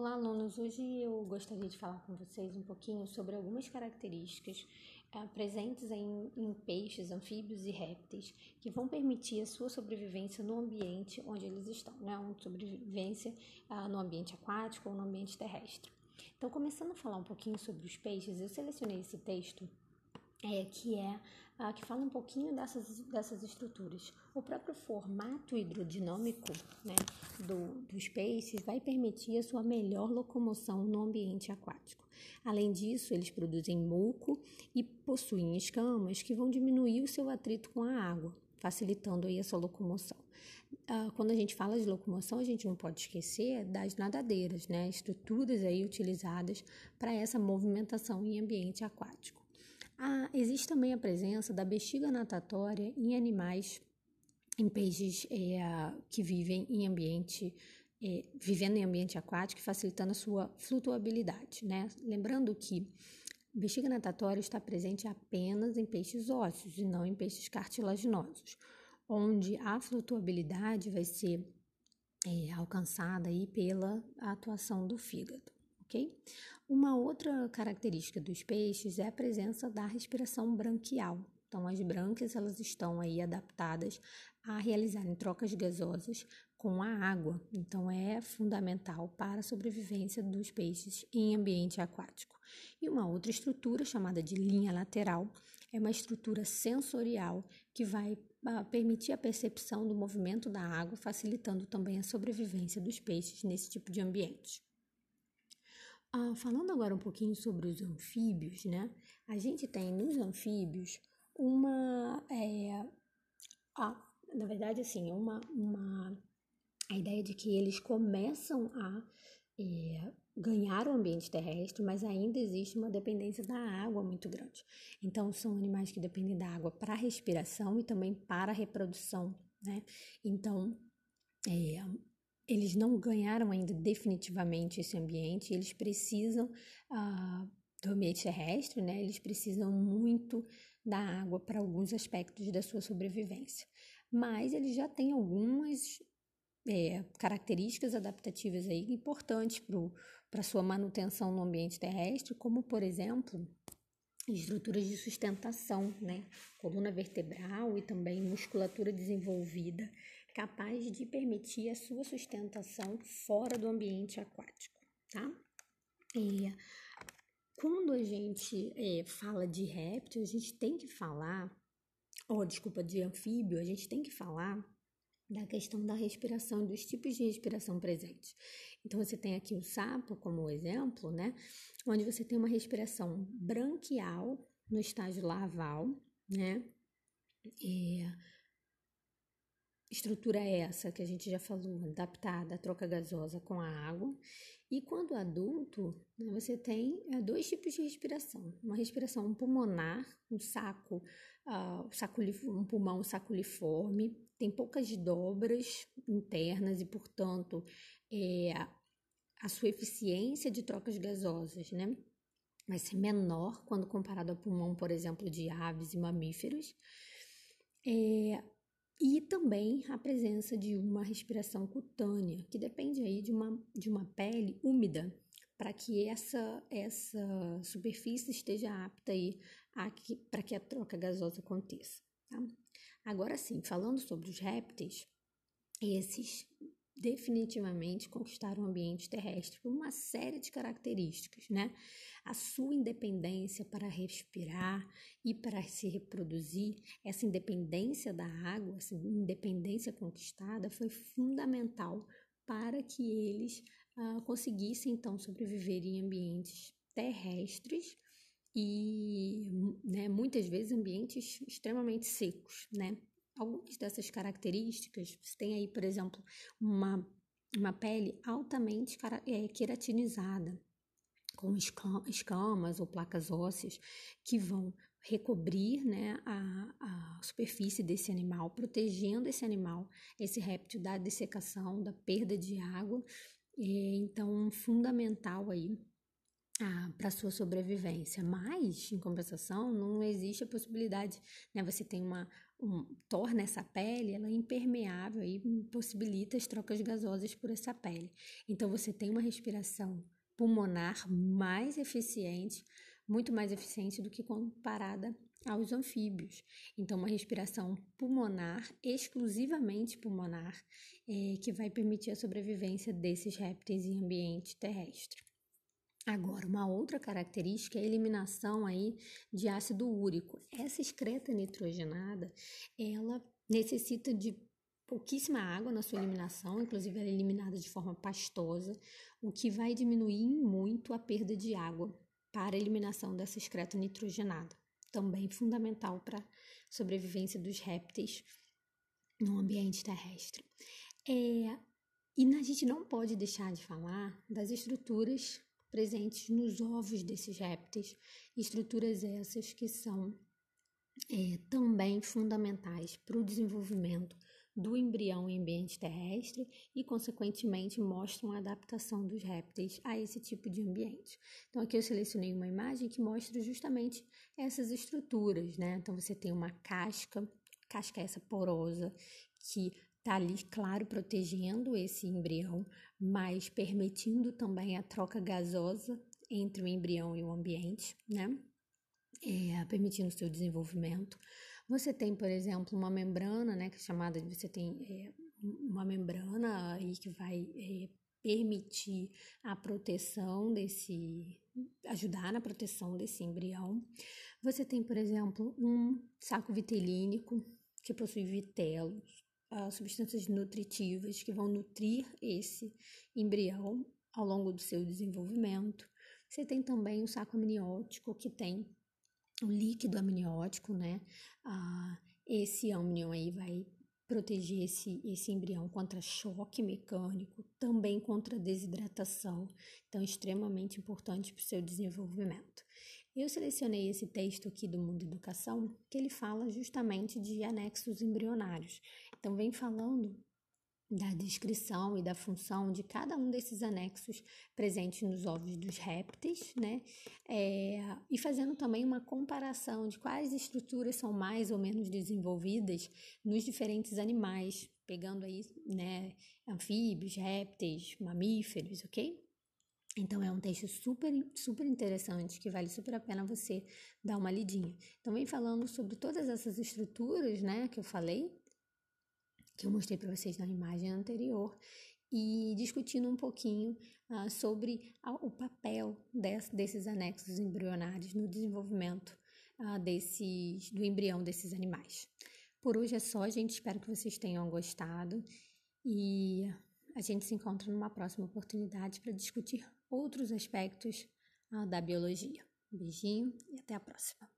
Olá, alunos! Hoje eu gostaria de falar com vocês um pouquinho sobre algumas características uh, presentes em, em, peixes, anfíbios e répteis que vão permitir a sua sobrevivência no ambiente onde eles estão, né? Uma sobrevivência uh, no ambiente aquático ou no ambiente terrestre. Então, começando a falar um pouquinho sobre os peixes, eu selecionei esse texto é, que é uh, que fala um pouquinho dessas, dessas estruturas. O próprio formato hidrodinâmico né, do, dos peixes vai permitir a sua melhor locomoção no ambiente aquático. Além disso, eles produzem muco e possuem escamas que vão diminuir o seu atrito com a água, facilitando aí a sua locomoção. Uh, quando a gente fala de locomoção, a gente não pode esquecer das nadadeiras, né? Estruturas aí utilizadas para essa movimentação em ambiente aquático. Ah, existe também a presença da bexiga natatória em animais, em peixes é, que vivem em ambiente, é, vivendo em ambiente aquático, facilitando a sua flutuabilidade, né? Lembrando que bexiga natatória está presente apenas em peixes ósseos e não em peixes cartilaginosos, onde a flutuabilidade vai ser é, alcançada aí pela atuação do fígado ok? Uma outra característica dos peixes é a presença da respiração branquial. Então, as brânquias elas estão aí adaptadas a realizarem trocas gasosas com a água. Então, é fundamental para a sobrevivência dos peixes em ambiente aquático. E uma outra estrutura chamada de linha lateral é uma estrutura sensorial que vai ah, permitir a percepção do movimento da água, facilitando também a sobrevivência dos peixes nesse tipo de ambiente. Ah, falando agora um pouquinho sobre os anfíbios, né? A gente tem nos anfíbios uma. É, ah, na verdade, assim, uma, uma. A ideia de que eles começam a é, ganhar o ambiente terrestre, mas ainda existe uma dependência da água muito grande. Então, são animais que dependem da água para respiração e também para reprodução, né? Então, é, eles não ganharam ainda definitivamente esse ambiente, eles precisam ah, do ambiente terrestre, né? Eles precisam muito da água para alguns aspectos da sua sobrevivência. Mas eles já têm algumas é, características adaptativas aí importantes para sua manutenção no ambiente terrestre, como por exemplo estruturas de sustentação, né? Coluna vertebral e também musculatura desenvolvida capaz de permitir a sua sustentação fora do ambiente aquático, tá? E quando a gente é, fala de réptil, a gente tem que falar, ou desculpa, de anfíbio, a gente tem que falar da questão da respiração, dos tipos de respiração presentes. Então, você tem aqui o sapo como exemplo, né? Onde você tem uma respiração branquial no estágio larval, né? É, estrutura é essa que a gente já falou, adaptada à troca gasosa com a água. E quando adulto, né, você tem é, dois tipos de respiração: uma respiração pulmonar, um saco, uh, saco um pulmão saculiforme, tem poucas dobras internas e, portanto, é, a sua eficiência de trocas gasosas, né? Vai ser menor quando comparado ao pulmão, por exemplo, de aves e mamíferos. É, e também a presença de uma respiração cutânea, que depende aí de uma, de uma pele úmida, para que essa, essa superfície esteja apta aí para que a troca gasosa aconteça. Tá? Agora sim, falando sobre os répteis, esses definitivamente conquistaram o ambiente terrestre por uma série de características, né? A sua independência para respirar e para se reproduzir, essa independência da água, essa independência conquistada foi fundamental para que eles ah, conseguissem então sobreviver em ambientes terrestres e né, muitas vezes ambientes extremamente secos, né? Algumas dessas características, você tem aí, por exemplo, uma, uma pele altamente é, queratinizada, com escamas ou placas ósseas que vão recobrir né, a, a superfície desse animal, protegendo esse animal, esse réptil da dessecação, da perda de água. E, então, fundamental aí para sua sobrevivência. Mas, em compensação, não existe a possibilidade, né? Você tem uma, um, torna essa pele ela impermeável e possibilita as trocas gasosas por essa pele. Então você tem uma respiração pulmonar mais eficiente, muito mais eficiente do que comparada aos anfíbios. Então, uma respiração pulmonar, exclusivamente pulmonar, é, que vai permitir a sobrevivência desses répteis em ambiente terrestre. Agora, uma outra característica é a eliminação aí de ácido úrico. Essa excreta nitrogenada, ela necessita de pouquíssima água na sua eliminação, inclusive ela é eliminada de forma pastosa, o que vai diminuir muito a perda de água para a eliminação dessa excreta nitrogenada. Também fundamental para a sobrevivência dos répteis no ambiente terrestre. É, e a gente não pode deixar de falar das estruturas presentes nos ovos desses répteis, estruturas essas que são é, também fundamentais para o desenvolvimento do embrião em ambiente terrestre e, consequentemente, mostram a adaptação dos répteis a esse tipo de ambiente. Então, aqui eu selecionei uma imagem que mostra justamente essas estruturas, né? Então, você tem uma casca, casca essa porosa, que está ali, claro, protegendo esse embrião, mas permitindo também a troca gasosa entre o embrião e o ambiente, né? É, permitindo o seu desenvolvimento. Você tem, por exemplo, uma membrana, né, que é chamada de você tem é, uma membrana aí que vai é, permitir a proteção desse, ajudar na proteção desse embrião. Você tem, por exemplo, um saco vitelínico que possui vitelos, uh, substâncias nutritivas que vão nutrir esse embrião ao longo do seu desenvolvimento. Você tem também o saco amniótico, que tem o líquido amniótico, né? Uh, esse amnion aí vai proteger esse, esse embrião contra choque mecânico, também contra desidratação, então extremamente importante para o seu desenvolvimento. Eu selecionei esse texto aqui do Mundo Educação, que ele fala justamente de anexos embrionários. Então, vem falando da descrição e da função de cada um desses anexos presentes nos ovos dos répteis, né? É, e fazendo também uma comparação de quais estruturas são mais ou menos desenvolvidas nos diferentes animais, pegando aí, né, anfíbios, répteis, mamíferos, ok? Então é um texto super, super interessante que vale super a pena você dar uma lidinha. Então vem falando sobre todas essas estruturas, né, que eu falei, que eu mostrei para vocês na imagem anterior, e discutindo um pouquinho uh, sobre a, o papel des, desses anexos embrionários no desenvolvimento uh, desses, do embrião desses animais. Por hoje é só, gente. Espero que vocês tenham gostado e a gente se encontra numa próxima oportunidade para discutir outros aspectos uh, da biologia. Um beijinho e até a próxima.